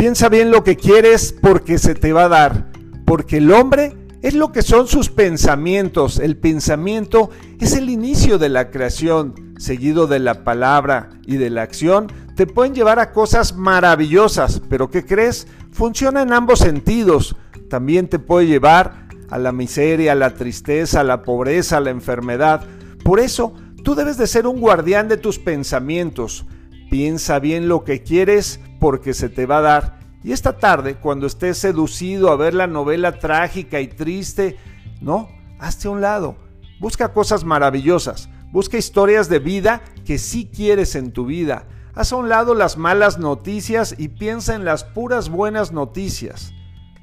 Piensa bien lo que quieres porque se te va a dar, porque el hombre es lo que son sus pensamientos. El pensamiento es el inicio de la creación, seguido de la palabra y de la acción. Te pueden llevar a cosas maravillosas, pero ¿qué crees? Funciona en ambos sentidos. También te puede llevar a la miseria, a la tristeza, a la pobreza, a la enfermedad. Por eso, tú debes de ser un guardián de tus pensamientos. Piensa bien lo que quieres porque se te va a dar. Y esta tarde, cuando estés seducido a ver la novela trágica y triste, no, hazte a un lado. Busca cosas maravillosas. Busca historias de vida que sí quieres en tu vida. Haz a un lado las malas noticias y piensa en las puras buenas noticias.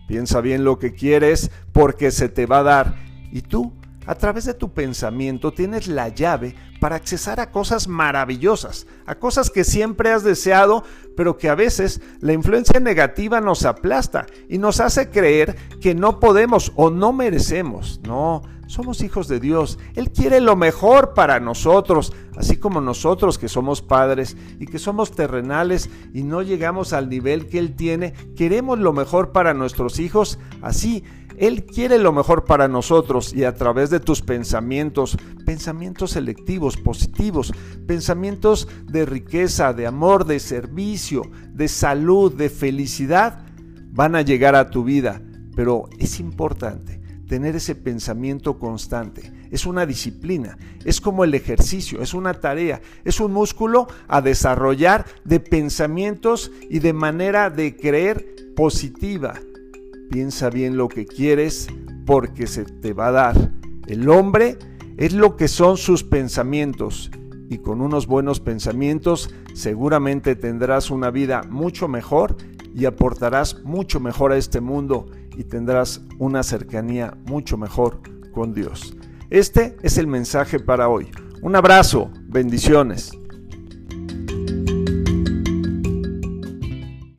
Piensa bien lo que quieres porque se te va a dar. Y tú, a través de tu pensamiento, tienes la llave para accesar a cosas maravillosas, a cosas que siempre has deseado, pero que a veces la influencia negativa nos aplasta y nos hace creer que no podemos o no merecemos. No, somos hijos de Dios. Él quiere lo mejor para nosotros, así como nosotros que somos padres y que somos terrenales y no llegamos al nivel que Él tiene, queremos lo mejor para nuestros hijos, así él quiere lo mejor para nosotros y a través de tus pensamientos, pensamientos selectivos, positivos, pensamientos de riqueza, de amor, de servicio, de salud, de felicidad, van a llegar a tu vida. Pero es importante tener ese pensamiento constante. Es una disciplina, es como el ejercicio, es una tarea, es un músculo a desarrollar de pensamientos y de manera de creer positiva, Piensa bien lo que quieres porque se te va a dar. El hombre es lo que son sus pensamientos y con unos buenos pensamientos seguramente tendrás una vida mucho mejor y aportarás mucho mejor a este mundo y tendrás una cercanía mucho mejor con Dios. Este es el mensaje para hoy. Un abrazo, bendiciones.